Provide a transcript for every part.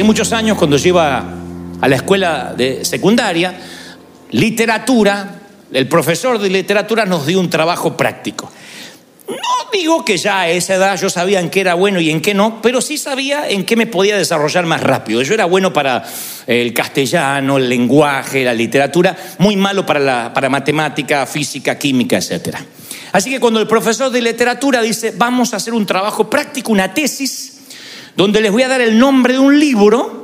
Hace muchos años, cuando yo iba a la escuela de secundaria, literatura, el profesor de literatura nos dio un trabajo práctico. No digo que ya a esa edad yo sabía en qué era bueno y en qué no, pero sí sabía en qué me podía desarrollar más rápido. Yo era bueno para el castellano, el lenguaje, la literatura, muy malo para, la, para matemática, física, química, etc. Así que cuando el profesor de literatura dice, vamos a hacer un trabajo práctico, una tesis, donde les voy a dar el nombre de un libro,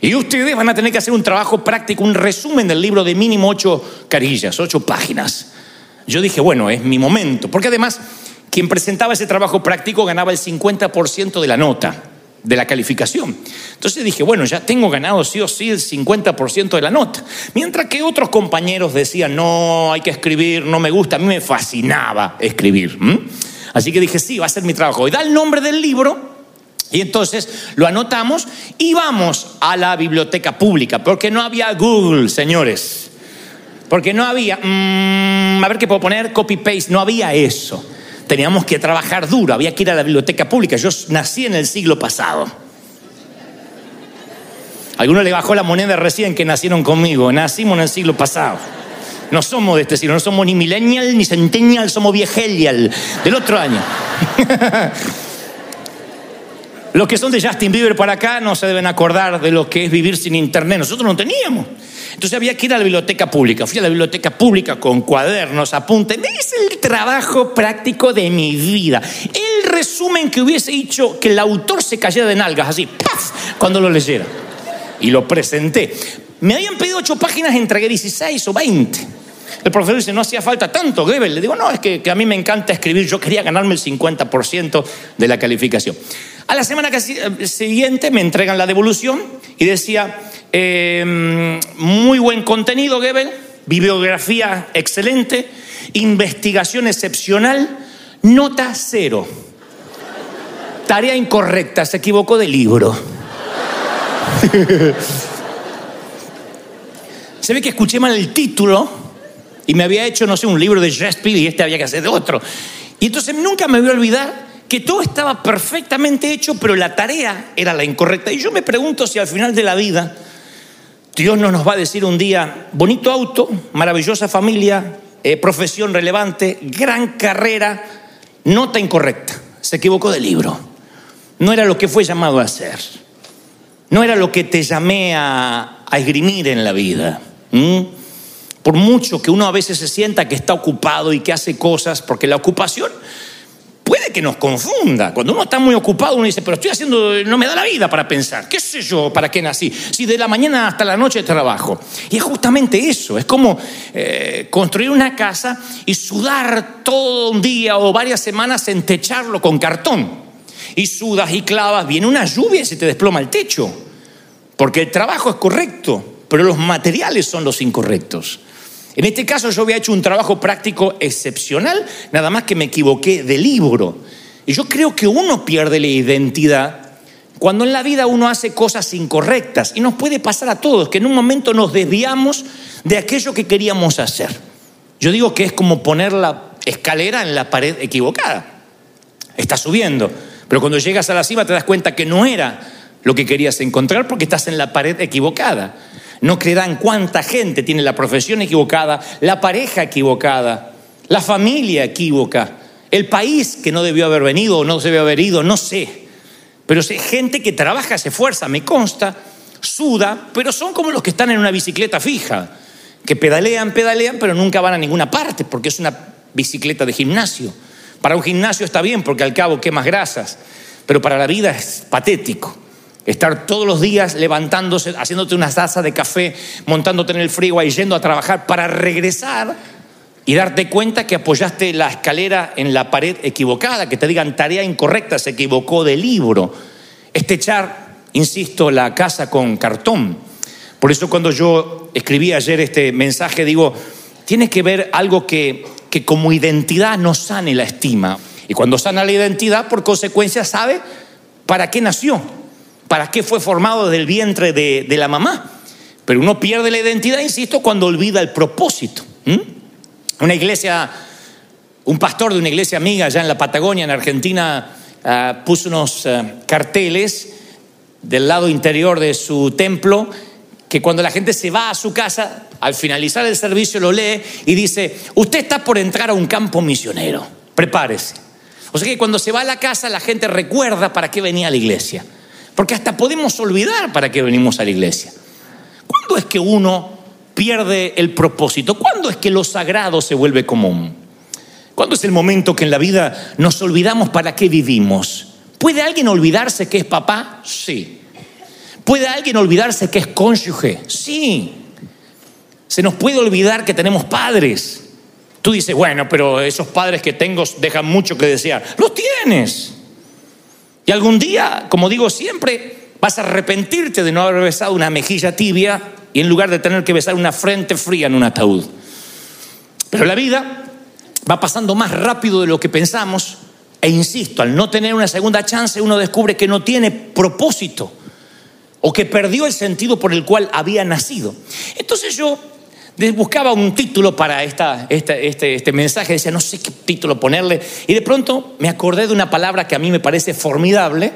y ustedes van a tener que hacer un trabajo práctico, un resumen del libro de mínimo ocho carillas, ocho páginas. Yo dije, bueno, es mi momento, porque además quien presentaba ese trabajo práctico ganaba el 50% de la nota, de la calificación. Entonces dije, bueno, ya tengo ganado sí o sí el 50% de la nota. Mientras que otros compañeros decían, no, hay que escribir, no me gusta, a mí me fascinaba escribir. Así que dije, sí, va a ser mi trabajo. Y da el nombre del libro. Y entonces lo anotamos y vamos a la biblioteca pública, porque no había Google, señores. Porque no había, mm, a ver qué puedo poner, copy-paste, no había eso teníamos que trabajar duro, había que ir a la biblioteca pública. Yo nací en el siglo pasado. Alguno le bajó la moneda recién que nacieron conmigo. Nacimos en el siglo pasado. No somos de este siglo, no somos ni millennial ni centennial, somos viejelial del otro año. Los que son de Justin Bieber para acá no se deben acordar de lo que es vivir sin internet. Nosotros no teníamos. Entonces había que ir a la biblioteca pública. Fui a la biblioteca pública con cuadernos, apuntes. Es el trabajo práctico de mi vida. El resumen que hubiese dicho que el autor se cayera de nalgas, así, ¡paf! cuando lo leyera. Y lo presenté. Me habían pedido ocho páginas, entregué 16 o 20. El profesor dice, no hacía falta tanto, Goebbels. Le digo, no, es que, a mí me encanta escribir, yo quería ganarme el 50% de la calificación. A la semana eh, siguiente me entregan la devolución y decía, eh, muy buen contenido, Goebbels, bibliografía excelente, investigación excepcional, nota cero. Tarea incorrecta, se equivocó de libro. se ve que escuché mal el título y me había hecho, no sé, un libro de Shakespeare y este había que hacer de otro. Y entonces nunca me voy a olvidar que todo estaba perfectamente hecho, pero la tarea era la incorrecta. Y yo me pregunto si al final de la vida Dios no nos va a decir un día, bonito auto, maravillosa familia, eh, profesión relevante, gran carrera, nota incorrecta, se equivocó de libro. No era lo que fue llamado a hacer. No era lo que te llamé a, esgrimir en la vida. Por mucho que uno a veces se sienta que está ocupado y que hace cosas, porque la ocupación puede que nos confunda. Cuando uno está muy ocupado, uno dice, pero estoy haciendo, no me da la vida para pensar. ¿Qué sé yo para qué nací? Si de la mañana hasta la noche trabajo. Y es justamente eso. Es como eh, construir una casa y sudar todo un día o varias semanas en techarlo con cartón. Y sudas y clavas, viene una lluvia y se te desploma el techo. Porque el trabajo es correcto, pero los materiales son los incorrectos. En este caso yo había hecho un trabajo práctico excepcional, nada más que me equivoqué de libro. Y yo creo que uno pierde la identidad cuando en la vida uno hace cosas incorrectas. Y nos puede pasar a todos, que en un momento nos desviamos de aquello que queríamos hacer. Yo digo que es como poner la escalera en la pared equivocada. Estás subiendo, pero cuando llegas a la cima te das cuenta que no era lo que querías encontrar porque estás en la pared equivocada. No creerán cuánta gente tiene la profesión equivocada, la pareja equivocada, la familia equívoca, el país que no debió haber venido o no debió haber ido, no sé. Pero hay gente que trabaja, se esfuerza, me consta, suda, pero son como los que están en una bicicleta fija, que pedalean, pedalean, pero nunca van a ninguna parte, porque es una bicicleta de gimnasio. Para un gimnasio está bien, porque al cabo quemas grasas, pero para la vida es patético. Estar todos los días levantándose, haciéndote una taza de café, montándote en el frío y yendo a trabajar para regresar y darte cuenta que apoyaste la escalera en la pared equivocada, que te digan tarea incorrecta, se equivocó de libro. Este echar, insisto, la casa con cartón. Por eso cuando yo escribí ayer este mensaje digo, tiene que ver algo que, que como identidad no sane la estima. Y cuando sana la identidad, por consecuencia, sabe para qué nació para qué fue formado del vientre de, la mamá. Pero uno pierde la identidad, insisto, cuando olvida el propósito. Una iglesia, un pastor de una iglesia amiga allá en la Patagonia, en Argentina, ah, puso unos ah, carteles del lado interior de su templo que cuando la gente se va a su casa, al finalizar el servicio lo lee y dice, usted está por entrar a un campo misionero, prepárese. O sea que cuando se va a la casa la gente recuerda para qué venía a la iglesia, porque hasta podemos olvidar para qué venimos a la iglesia. ¿Cuándo es que uno pierde el propósito? ¿Cuándo es que lo sagrado se vuelve común? ¿Cuándo es el momento que en la vida nos olvidamos para qué vivimos? ¿Puede alguien olvidarse que es papá? Sí. ¿Puede alguien olvidarse que es cónyuge? Sí. Se nos puede olvidar que tenemos padres. Tú dices, bueno, pero esos padres que tengo dejan mucho que desear. Los tienes. Y algún día, como digo siempre, vas a arrepentirte de no haber besado una mejilla tibia y en lugar de tener que besar una frente fría en un ataúd. Pero la vida va pasando más rápido de lo que pensamos e insisto, al no tener una segunda chance uno descubre que no tiene propósito o que perdió el sentido por el cual había nacido. Entonces yo buscaba un título para esta, este, este mensaje, decía, no sé qué título ponerle, y de pronto me acordé de una palabra que a mí me parece formidable,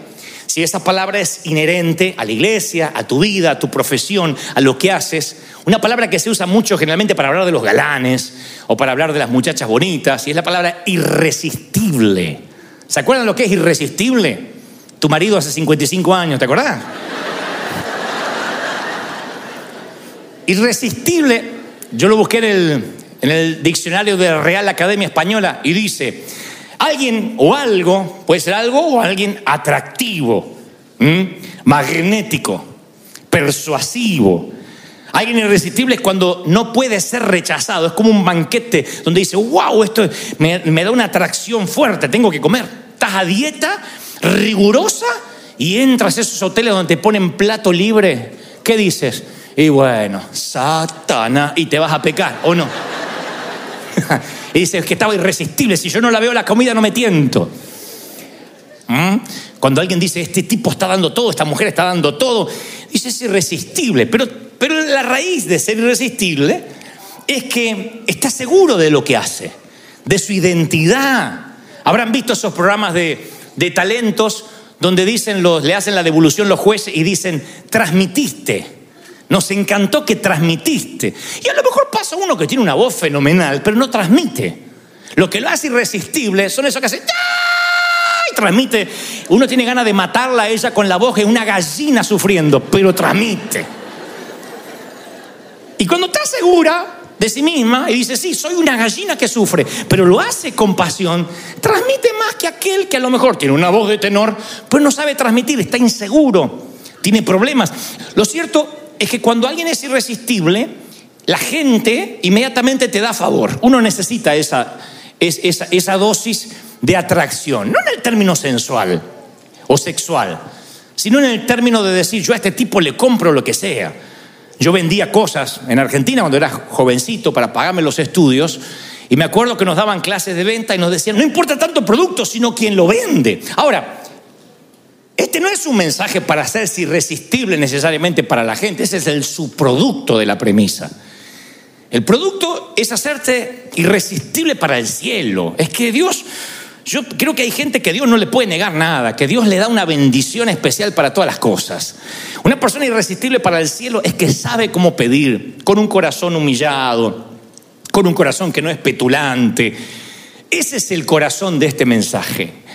si esa palabra es inherente a la iglesia, a tu vida, a tu profesión, a lo que haces, una palabra que se usa mucho generalmente para hablar de los galanes o para hablar de las muchachas bonitas, y es la palabra irresistible. ¿Se acuerdan lo que es irresistible? Tu marido hace 55 años, ¿te acordás? irresistible, yo lo busqué en el, en el diccionario de Real Academia Española y dice, alguien o algo, puede ser algo o alguien atractivo, magnético, persuasivo. Alguien irresistible es cuando no puede ser rechazado. Es como un banquete donde dice, wow, esto me, me da una atracción fuerte, tengo que comer. Estás a dieta rigurosa y entras a esos hoteles donde te ponen plato libre. ¿Qué dices? Y bueno, satana, y te vas a pecar, ¿o no? y dices que estaba irresistible, si yo no la veo la comida no me tiento. ¿Mm? Cuando alguien dice, este tipo está dando todo, esta mujer está dando todo, dice, es irresistible. Pero, pero la raíz de ser irresistible es que está seguro de lo que hace, de su identidad. Habrán visto esos programas de, de talentos donde dicen los, le hacen la devolución los jueces y dicen, transmitiste. Nos encantó que transmitiste. Y a lo mejor pasa uno que tiene una voz fenomenal, pero no transmite. Lo que lo hace irresistible son esos que hacen... Y transmite. Uno tiene ganas de matarla a ella con la voz de una gallina sufriendo, pero transmite. Y cuando está segura de sí misma y dice, sí, soy una gallina que sufre, pero lo hace con pasión, transmite más que aquel que a lo mejor tiene una voz de tenor, pero no sabe transmitir, está inseguro, tiene problemas. Lo cierto es que cuando alguien es irresistible, la gente inmediatamente te da favor. Uno necesita esa, esa, dosis de atracción, no en el término sensual o sexual, sino en el término de decir, yo a este tipo le compro lo que sea. Yo vendía cosas en Argentina cuando era jovencito para pagarme los estudios y me acuerdo que nos daban clases de venta y nos decían, no importa tanto producto, sino quien lo vende. Ahora, este no es un mensaje para hacerse irresistible necesariamente para la gente, ese es el subproducto de la premisa. El producto es hacerte irresistible para el cielo. Es que Dios, yo creo que hay gente que Dios no le puede negar nada, que Dios le da una bendición especial para todas las cosas. Una persona irresistible para el cielo es que sabe cómo pedir, con un corazón humillado, con un corazón que no es petulante. Ese es el corazón de este mensaje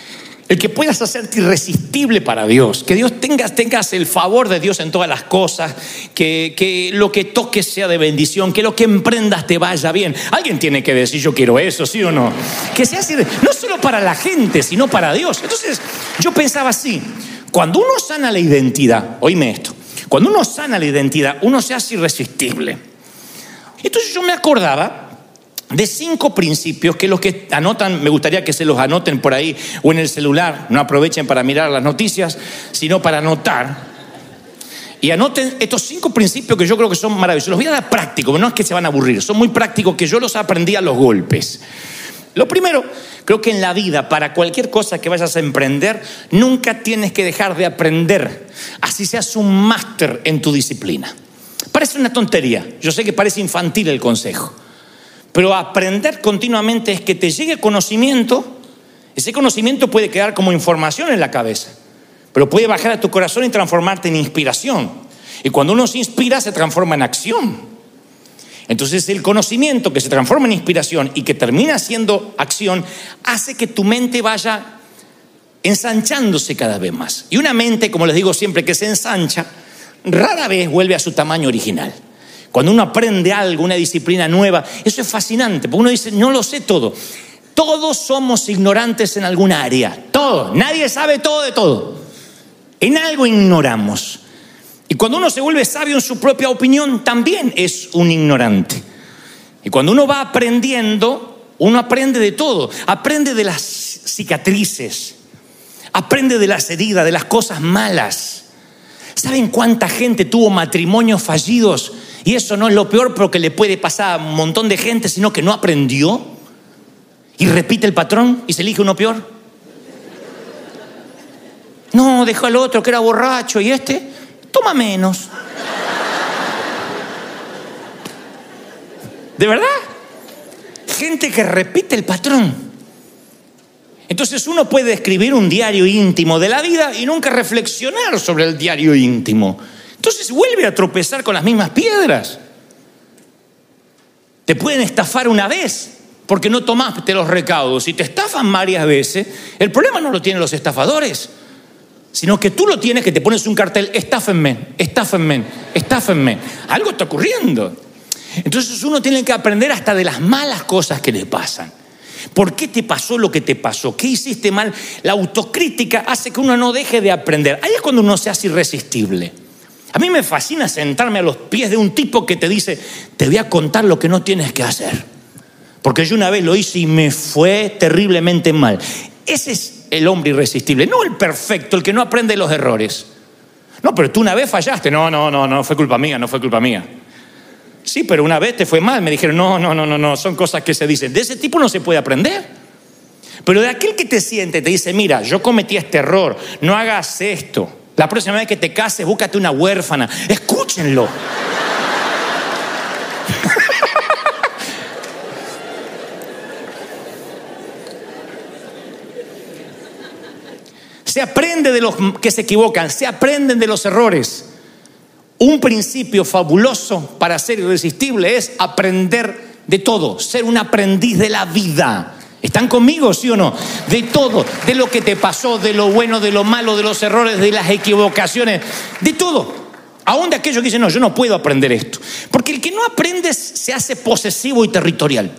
el que puedas hacerte irresistible para Dios, que Dios tengas, tengas el favor de Dios en todas las cosas, que, que, lo que toques sea de bendición, que lo que emprendas te vaya bien. Alguien tiene que decir yo quiero eso, ¿sí o no? Que sea así, no solo para la gente, sino para Dios. Entonces yo pensaba así, cuando uno sana la identidad, oíme esto, cuando uno sana la identidad, uno se hace irresistible. Entonces yo me acordaba de cinco principios que los que anotan, me gustaría que se los anoten por ahí o en el celular, no aprovechen para mirar las noticias, sino para anotar. Y anoten estos cinco principios que yo creo que son maravillosos. Los voy a dar prácticos, no es que se van a aburrir, son muy prácticos que yo los aprendí a los golpes. Lo primero, creo que en la vida, para cualquier cosa que vayas a emprender, nunca tienes que dejar de aprender, así seas un máster en tu disciplina. Parece una tontería, yo sé que parece infantil el consejo. Pero aprender continuamente es que te llegue conocimiento, ese conocimiento puede quedar como información en la cabeza, pero puede bajar a tu corazón y transformarte en inspiración. Y cuando uno se inspira, se transforma en acción. Entonces el conocimiento que se transforma en inspiración y que termina siendo acción hace que tu mente vaya ensanchándose cada vez más. Y una mente, como les digo siempre, que se ensancha, rara vez vuelve a su tamaño original. Cuando uno aprende algo, una disciplina nueva, eso es fascinante, porque uno dice, no lo sé todo. Todos somos ignorantes en alguna área, todos. Nadie sabe todo de todo. En algo ignoramos. Y cuando uno se vuelve sabio en su propia opinión, también es un ignorante. Y cuando uno va aprendiendo, uno aprende de todo. Aprende de las cicatrices, aprende de las heridas, de las cosas malas. ¿Saben cuánta gente tuvo matrimonios fallidos? Y eso no es lo peor porque le puede pasar a un montón de gente, sino que no aprendió y repite el patrón y se elige uno peor. No, dejó al otro que era borracho y este toma menos. ¿De verdad? Gente que repite el patrón. Entonces uno puede escribir un diario íntimo de la vida y nunca reflexionar sobre el diario íntimo. Entonces vuelve a tropezar con las mismas piedras. Te pueden estafar una vez porque no tomaste los recaudos. Si te estafan varias veces, el problema no lo tienen los estafadores sino que tú lo tienes que te pones un cartel, estáfenme, estáfenme, estáfenme. Algo está ocurriendo. Entonces uno tiene que aprender hasta de las malas cosas que le pasan. ¿Por qué te pasó lo que te pasó? ¿Qué hiciste mal? La autocrítica hace que uno no deje de aprender. Ahí es cuando uno se hace irresistible. A mí me fascina sentarme a los pies de un tipo que te dice, te voy a contar lo que no tienes que hacer. Porque yo una vez lo hice y me fue terriblemente mal. Ese es el hombre irresistible, no el perfecto, el que no aprende los errores. No, pero tú una vez fallaste. No, no, no, no fue culpa mía, no fue culpa mía. Sí, pero una vez te fue mal. Me dijeron, no, no, no, no, no, son cosas que se dicen. De ese tipo no se puede aprender. Pero de aquel que te siente, te dice, mira, yo cometí este error, no hagas esto. La próxima vez que te cases, búscate una huérfana. Escúchenlo. Se aprende de los que se equivocan, se aprenden de los errores. Un principio fabuloso para ser irresistible es aprender de todo, ser un aprendiz de la vida. ¿Están conmigo, sí o no? De todo, de lo que te pasó, de lo bueno, de lo malo, de los errores, de las equivocaciones, de todo. Aún de aquellos que dicen, no, yo no puedo aprender esto. Porque el que no aprende se hace posesivo y territorial.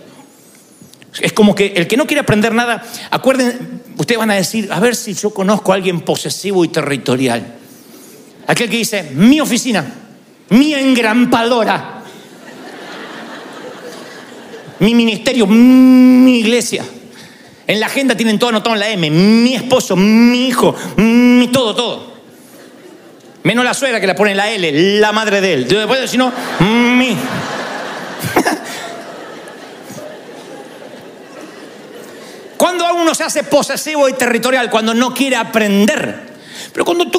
Es como que el que no quiere aprender nada, acuerden, ustedes van a decir, a ver si yo conozco a alguien posesivo y territorial. Aquel que dice, mi oficina, mi engrampadora, mi ministerio, mi iglesia. En la agenda tienen todo anotado en la M, mi esposo, mi hijo, mi todo, todo. Menos la suegra que la pone en la L, la madre de él. Después, si no, mi. Cuando uno se hace posesivo y territorial, cuando no quiere aprender. Pero cuando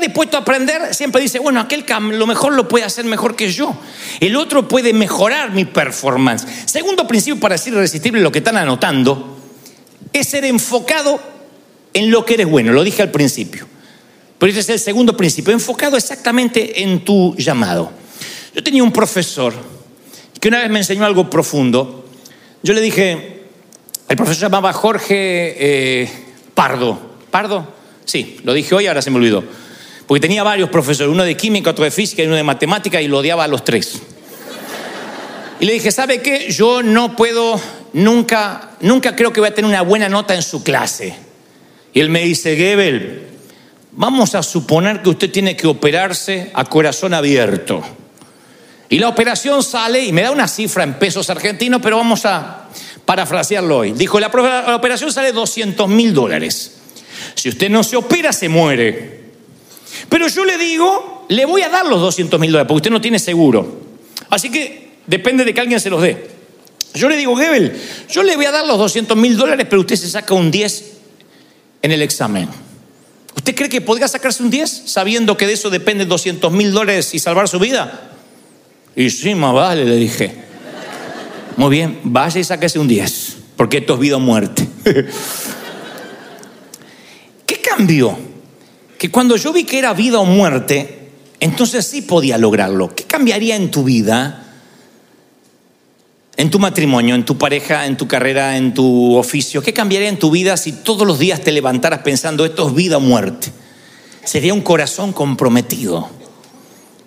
dispuesto a aprender, siempre dice, bueno, aquel lo mejor lo puede hacer mejor que yo. El otro puede mejorar mi performance. Segundo principio para ser irresistible, lo que están anotando, es ser enfocado en lo que eres bueno. Lo dije al principio. Pero ese es el segundo principio, enfocado exactamente en tu llamado. Yo tenía un profesor que una vez me enseñó algo profundo. Yo le dije, el profesor llamaba Jorge eh, Pardo. ¿Pardo? Sí, lo dije hoy, ahora se me olvidó. Porque tenía varios profesores, uno de química, otro de física y uno de matemática, y lo odiaba a los tres. Y le dije, ¿sabe qué? Yo no puedo, nunca, nunca creo que voy a tener una buena nota en su clase. Y él me dice, Gebel, vamos a suponer que usted tiene que operarse a corazón abierto. Y la operación sale y me da una cifra en pesos argentinos, pero vamos a parafrasearlo hoy. Dijo, la, operación sale 200 mil dólares. Si usted no se opera, se muere. Pero yo le digo, le voy a dar los 200 mil dólares, porque usted no tiene seguro. Así que depende de que alguien se los dé. Yo le digo, Gebel, yo le voy a dar los 200 mil dólares, pero usted se saca un 10 en el examen. ¿Usted cree que podría sacarse un 10 sabiendo que de eso depende 200 mil dólares y salvar su vida? Y sí, más vale, le dije. Muy bien, vaya y sáquese un 10, porque esto es vida o muerte. ¿Qué cambió? Que cuando yo vi que era vida o muerte, entonces sí podía lograrlo. ¿Qué cambiaría en tu vida? En tu matrimonio, en tu pareja, en tu carrera, en tu oficio. ¿Qué cambiaría en tu vida si todos los días te levantaras pensando esto es vida o muerte? Sería un corazón comprometido.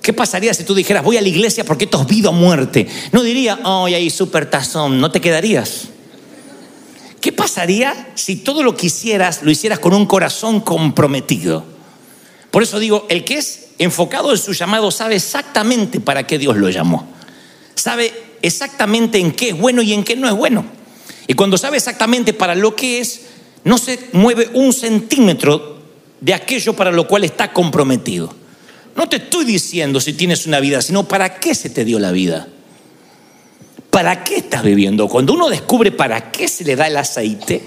¿Qué pasaría si tú dijeras voy a la iglesia porque esto es vida o muerte? No diría, ay, ahí super tazón, no te quedarías. ¿Qué pasaría si todo lo que hicieras lo hicieras con un corazón comprometido? Por eso digo, el que es enfocado en su llamado sabe exactamente para qué Dios lo llamó. Sabe exactamente en qué es bueno y en qué no es bueno. Y cuando sabe exactamente para lo que es, no se mueve un centímetro de aquello para lo cual está comprometido. No te estoy diciendo si tienes una vida, sino para qué se te dio la vida. ¿Para qué estás viviendo? Cuando uno descubre para qué se le da el aceite,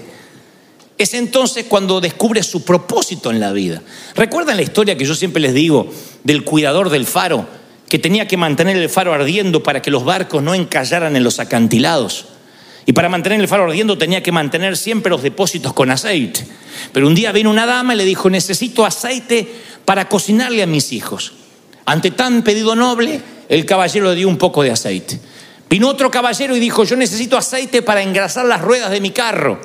es entonces cuando descubre su propósito en la vida. ¿Recuerdan la historia que yo siempre les digo del cuidador del faro, que tenía que mantener el faro ardiendo para que los barcos no encallaran en los acantilados? Y para mantener el faro ardiendo tenía que mantener siempre los depósitos con aceite. Pero un día vino una dama y le dijo, necesito aceite para cocinarle a mis hijos. Ante tan pedido noble, el caballero le dio un poco de aceite. Vino otro caballero y dijo, yo necesito aceite para engrasar las ruedas de mi carro.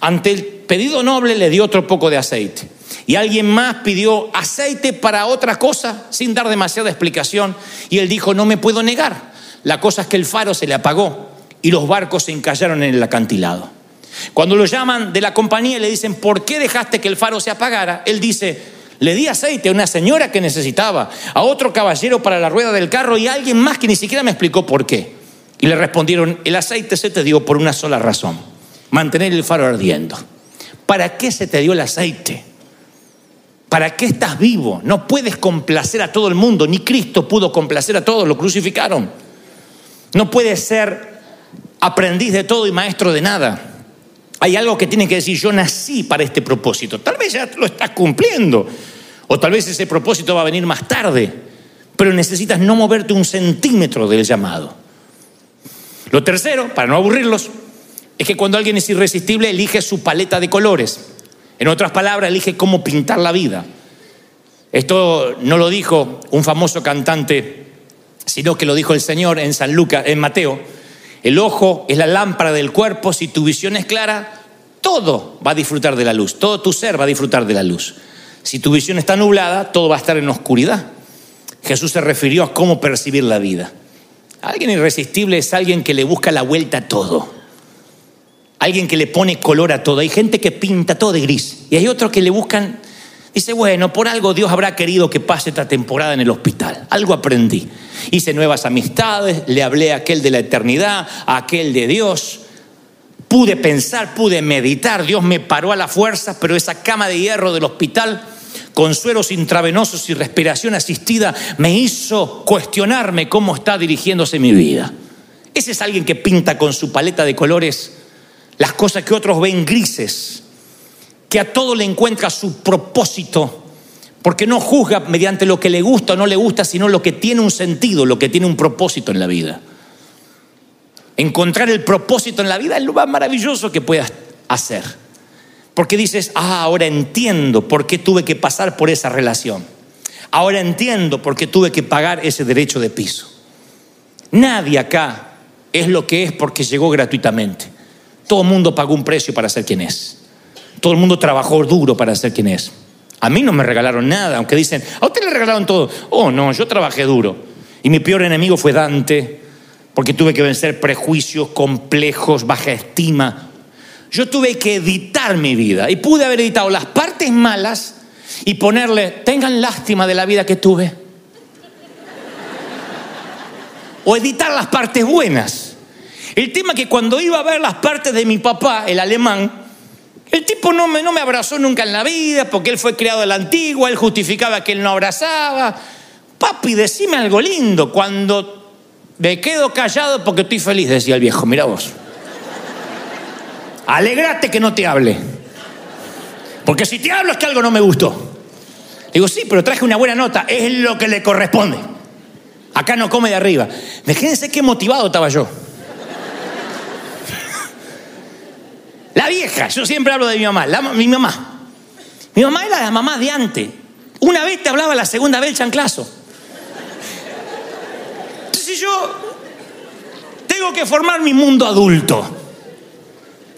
Ante el pedido noble le dio otro poco de aceite. Y alguien más pidió aceite para otra cosa sin dar demasiada explicación. Y él dijo, no me puedo negar. La cosa es que el faro se le apagó y los barcos se encallaron en el acantilado. Cuando lo llaman de la compañía y le dicen, ¿por qué dejaste que el faro se apagara? Él dice, le di aceite a una señora que necesitaba, a otro caballero para la rueda del carro y a alguien más que ni siquiera me explicó por qué. Y le respondieron, el aceite se te dio por una sola razón, mantener el faro ardiendo. ¿Para qué se te dio el aceite? ¿Para qué estás vivo? No puedes complacer a todo el mundo, ni Cristo pudo complacer a todos, lo crucificaron. No puedes ser aprendiz de todo y maestro de nada. Hay algo que tiene que decir, yo nací para este propósito. Tal vez ya lo estás cumpliendo, o tal vez ese propósito va a venir más tarde, pero necesitas no moverte un centímetro del llamado. Lo tercero, para no aburrirlos, es que cuando alguien es irresistible elige su paleta de colores. En otras palabras, elige cómo pintar la vida. Esto no lo dijo un famoso cantante, sino que lo dijo el Señor en San Lucas, en Mateo. El ojo es la lámpara del cuerpo, si tu visión es clara, todo va a disfrutar de la luz, todo tu ser va a disfrutar de la luz. Si tu visión está nublada, todo va a estar en oscuridad. Jesús se refirió a cómo percibir la vida. Alguien irresistible es alguien que le busca la vuelta a todo. Alguien que le pone color a todo. Hay gente que pinta todo de gris. Y hay otros que le buscan, dice, bueno, por algo Dios habrá querido que pase esta temporada en el hospital. Algo aprendí. Hice nuevas amistades, le hablé a aquel de la eternidad, a aquel de Dios. Pude pensar, pude meditar. Dios me paró a la fuerza, pero esa cama de hierro del hospital con sueros intravenosos y respiración asistida, me hizo cuestionarme cómo está dirigiéndose mi vida. Ese es alguien que pinta con su paleta de colores las cosas que otros ven grises, que a todo le encuentra su propósito, porque no juzga mediante lo que le gusta o no le gusta, sino lo que tiene un sentido, lo que tiene un propósito en la vida. Encontrar el propósito en la vida es lo más maravilloso que puedas hacer. Porque dices, ah, ahora entiendo por qué tuve que pasar por esa relación. Ahora entiendo por qué tuve que pagar ese derecho de piso. Nadie acá es lo que es porque llegó gratuitamente. Todo el mundo pagó un precio para ser quien es. Todo el mundo trabajó duro para ser quien es. A mí no me regalaron nada, aunque dicen, a usted le regalaron todo. Oh, no, yo trabajé duro. Y mi peor enemigo fue Dante, porque tuve que vencer prejuicios, complejos, baja estima, yo tuve que editar mi vida y pude haber editado las partes malas y ponerle, tengan lástima de la vida que tuve. O editar las partes buenas. El tema que cuando iba a ver las partes de mi papá, el alemán, el tipo no me, no me abrazó nunca en la vida porque él fue criado a la antigua, él justificaba que él no abrazaba. Papi, decime algo lindo. Cuando me quedo callado porque estoy feliz, decía el viejo, mira vos. Alegrate que no te hable. Porque si te hablo es que algo no me gustó. Digo, sí, pero traje una buena nota, es lo que le corresponde. Acá no come de arriba. Fíjense qué motivado estaba yo. La vieja, yo siempre hablo de mi mamá, mi mamá. Mi mamá era la mamá de antes. Una vez te hablaba, la segunda vez el chanclazo. Entonces yo tengo que formar mi mundo adulto.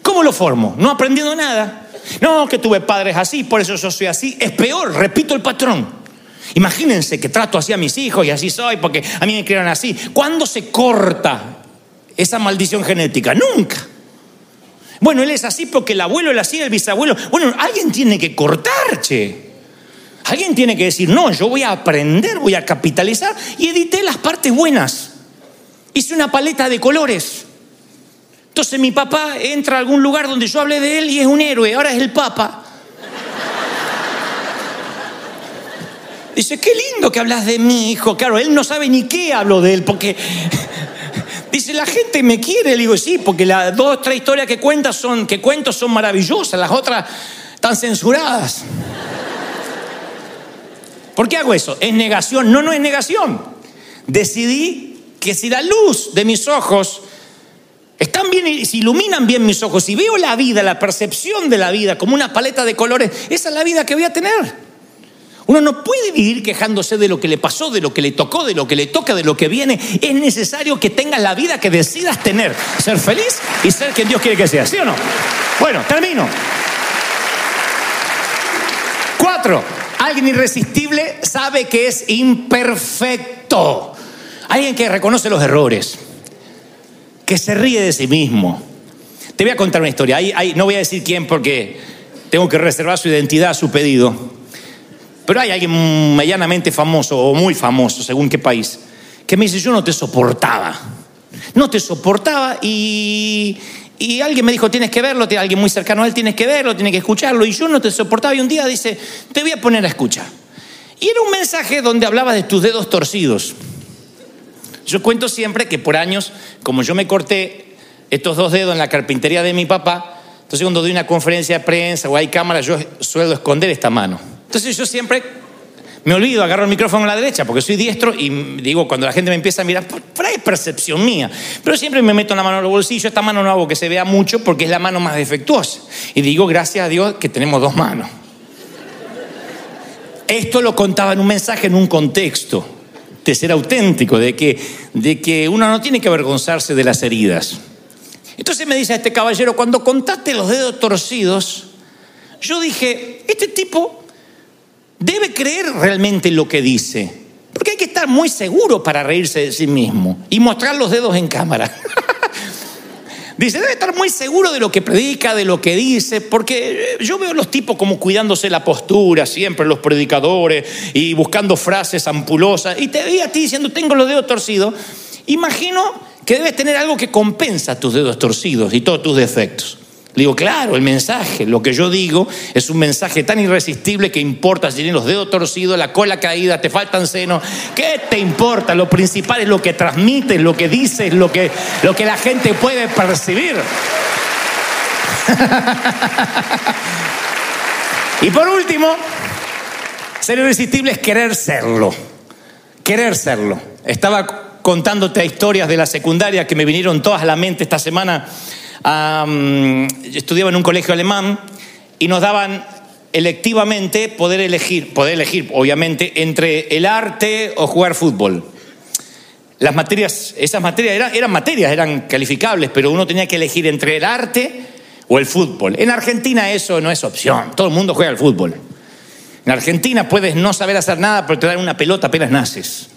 ¿Cómo lo formo? No aprendiendo nada. No, que tuve padres así, por eso yo soy así. Es peor, repito el patrón. Imagínense que trato así a mis hijos y así soy porque a mí me criaron así. ¿Cuándo se corta esa maldición genética? Nunca. Bueno, él es así porque el abuelo, era así, el bisabuelo. Bueno, alguien tiene que cortar, che. Alguien tiene que decir, no, yo voy a aprender, voy a capitalizar y edité las partes buenas. Hice una paleta de colores. Entonces mi papá entra a algún lugar donde yo hablé de él y es un héroe, ahora es el papa. Dice, qué lindo que hablas de mi hijo. Claro, él no sabe ni qué hablo de él, porque dice, la gente me quiere. Le digo, sí, porque las dos, tres historias que cuentas son, que cuento son maravillosas, las otras están censuradas. ¿Por qué hago eso? ¿Es negación? No, no es negación. Decidí que si la luz de mis ojos están bien, si iluminan bien mis ojos, si veo la vida, la percepción de la vida como una paleta de colores, esa es la vida que voy a tener. Uno no puede vivir quejándose de lo que le pasó, de lo que le tocó, de lo que le toca, de lo que viene. Es necesario que tengas la vida que decidas tener, ser feliz y ser quien Dios quiere que seas, ¿sí o no? Bueno, termino. Cuatro, alguien irresistible sabe que es imperfecto. Alguien que reconoce los errores que se ríe de sí mismo. Te voy a contar una historia. no voy a decir quién porque tengo que reservar su identidad, su pedido. Pero hay alguien medianamente famoso o muy famoso, según qué país, que me dice, yo no te soportaba. No te soportaba y, y alguien me dijo, tienes que verlo, alguien muy cercano a él, tienes que verlo, tienes que escucharlo. Y yo no te soportaba y un día dice, te voy a poner a escuchar. Y era un mensaje donde hablaba de tus dedos torcidos. Yo cuento siempre que por años, como yo me corté estos dos dedos en la carpintería de mi papá, entonces cuando doy una conferencia de prensa o hay cámara, yo suelo esconder esta mano. Entonces yo siempre me olvido, agarro el micrófono a la derecha porque soy diestro y digo, cuando la gente me empieza a mirar, por, ahí es percepción mía. Pero siempre me meto la mano en el bolsillo, esta mano no hago que se vea mucho porque es la mano más defectuosa. Y digo, gracias a Dios que tenemos dos manos. Esto lo contaba en un mensaje, en un contexto de ser auténtico, de que, de que uno no tiene que avergonzarse de las heridas. Entonces me dice este caballero, cuando contaste los dedos torcidos, yo dije, este tipo debe creer realmente lo que dice, porque hay que estar muy seguro para reírse de sí mismo y mostrar los dedos en cámara. Dice, debe estar muy seguro de lo que predica, de lo que dice, porque yo veo a los tipos como cuidándose la postura, siempre los predicadores, y buscando frases ampulosas, y te veía a ti diciendo, tengo los dedos torcidos. Imagino que debes tener algo que compensa tus dedos torcidos y todos tus defectos. Le digo, claro, el mensaje, lo que yo digo es un mensaje tan irresistible que importa si tienes los dedos torcidos, la cola caída, te faltan senos. ¿Qué te importa? Lo principal es lo que transmites, lo que dices, lo que, lo que la gente puede percibir. y por último, ser irresistible es querer serlo. Querer serlo. Estaba contándote historias de la secundaria que me vinieron todas a la mente esta semana estudiaba en un colegio alemán y nos daban electivamente poder elegir, poder elegir, obviamente, entre el arte o jugar fútbol. Las materias, esas materias eran, eran materias, eran calificables, pero uno tenía que elegir entre el arte o el fútbol. En Argentina eso no es opción, todo el mundo juega al fútbol. En Argentina puedes no saber hacer nada, pero te dan una pelota apenas naces.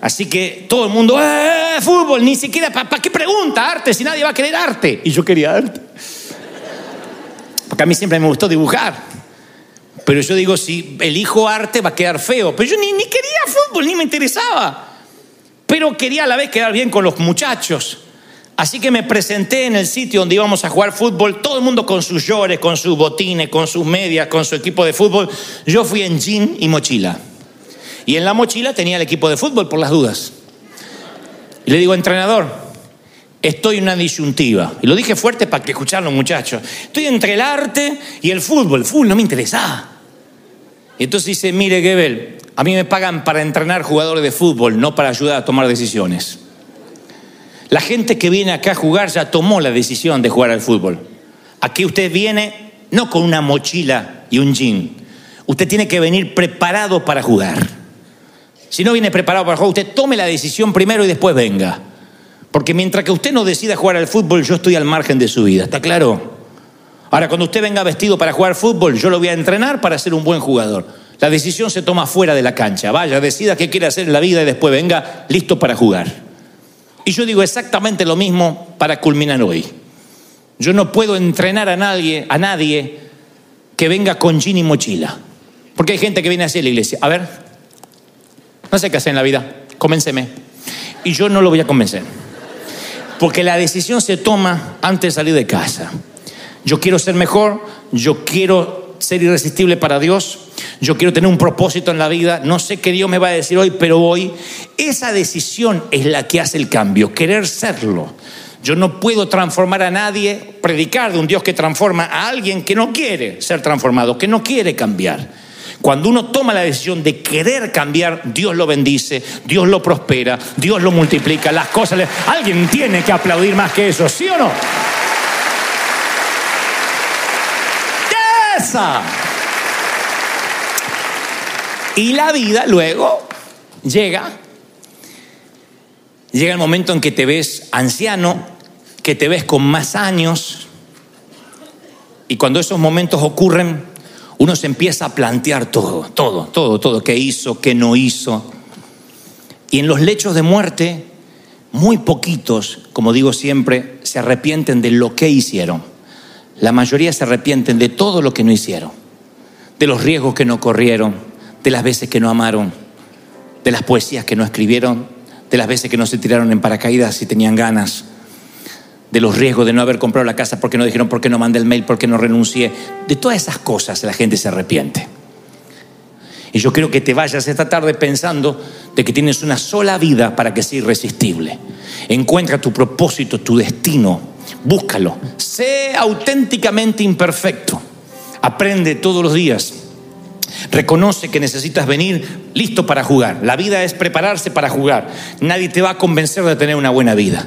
Así que todo el mundo, ¡eh, fútbol! Ni siquiera, ¿para qué pregunta arte si nadie va a querer arte? Y yo quería arte. Porque a mí siempre me gustó dibujar. Pero yo digo, si elijo arte va a quedar feo. Pero yo ni, ni quería fútbol, ni me interesaba. Pero quería a la vez quedar bien con los muchachos. Así que me presenté en el sitio donde íbamos a jugar fútbol, todo el mundo con sus llores, con sus botines, con sus medias, con su equipo de fútbol. Yo fui en jean y mochila. Y en la mochila tenía el equipo de fútbol por las dudas. Y le digo, entrenador, estoy en una disyuntiva. Y lo dije fuerte para que escucharan muchachos. Estoy entre el arte y el fútbol. El fútbol no me interesaba. Y entonces dice, mire, Gebel, a mí me pagan para entrenar jugadores de fútbol, no para ayudar a tomar decisiones. La gente que viene acá a jugar ya tomó la decisión de jugar al fútbol. Aquí usted viene no con una mochila y un jean. usted tiene que venir preparado para jugar. Si no viene preparado para jugar, usted tome la decisión primero y después venga. Porque mientras que usted no decida jugar al fútbol, yo estoy al margen de su vida. ¿Está claro? Ahora, cuando usted venga vestido para jugar fútbol, yo lo voy a entrenar para ser un buen jugador. La decisión se toma fuera de la cancha. Vaya, decida qué quiere hacer en la vida y después venga listo para jugar. Y yo digo exactamente lo mismo para culminar hoy. Yo no puedo entrenar a nadie, a nadie que venga con jean y mochila. Porque hay gente que viene así a la iglesia. A ver, no sé qué hacer en la vida, convénceme. Y yo no lo voy a convencer. Porque la decisión se toma antes de salir de casa. Yo quiero ser mejor, yo quiero ser irresistible para Dios, yo quiero tener un propósito en la vida, no sé qué Dios me va a decir hoy, pero hoy esa decisión es la que hace el cambio, querer serlo. Yo no puedo transformar a nadie, predicar de un Dios que transforma a alguien que no quiere ser transformado, que no quiere cambiar. Cuando uno toma la decisión de querer cambiar, Dios lo bendice, Dios lo prospera, Dios lo multiplica, las cosas... Le... Alguien tiene que aplaudir más que eso, ¿sí o no? ¡Esa! Y la vida luego llega, llega el momento en que te ves anciano, que te ves con más años, y cuando esos momentos ocurren, uno se empieza a plantear todo, todo, todo, todo, qué hizo, qué no hizo. Y en los lechos de muerte, muy poquitos, como digo siempre, se arrepienten de lo que hicieron. La mayoría se arrepienten de todo lo que no hicieron, de los riesgos que no corrieron, de las veces que no amaron, de las poesías que no escribieron, de las veces que no se tiraron en paracaídas si tenían ganas, de los riesgos de no haber comprado la casa porque no dijeron por qué no mandé el mail, por qué no renuncié. De todas esas cosas la gente se arrepiente. Y yo quiero que te vayas esta tarde pensando de que tienes una sola vida para que sea irresistible. Encuentra tu propósito, tu destino, búscalo. Sé auténticamente imperfecto. Aprende todos los días. Reconoce que necesitas venir listo para jugar. La vida es prepararse para jugar. Nadie te va a convencer de tener una buena vida.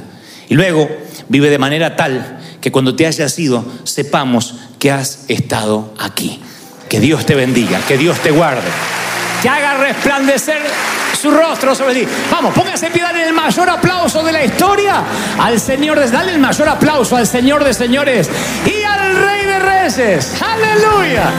Y luego vive de manera tal que cuando te hayas ido sepamos que has estado aquí. Que Dios te bendiga, que Dios te guarde, que haga resplandecer su rostro sobre ti. Vamos, póngase en pie, el mayor aplauso de la historia al Señor, dale el mayor aplauso al Señor de señores y al Rey de Reyes. Aleluya.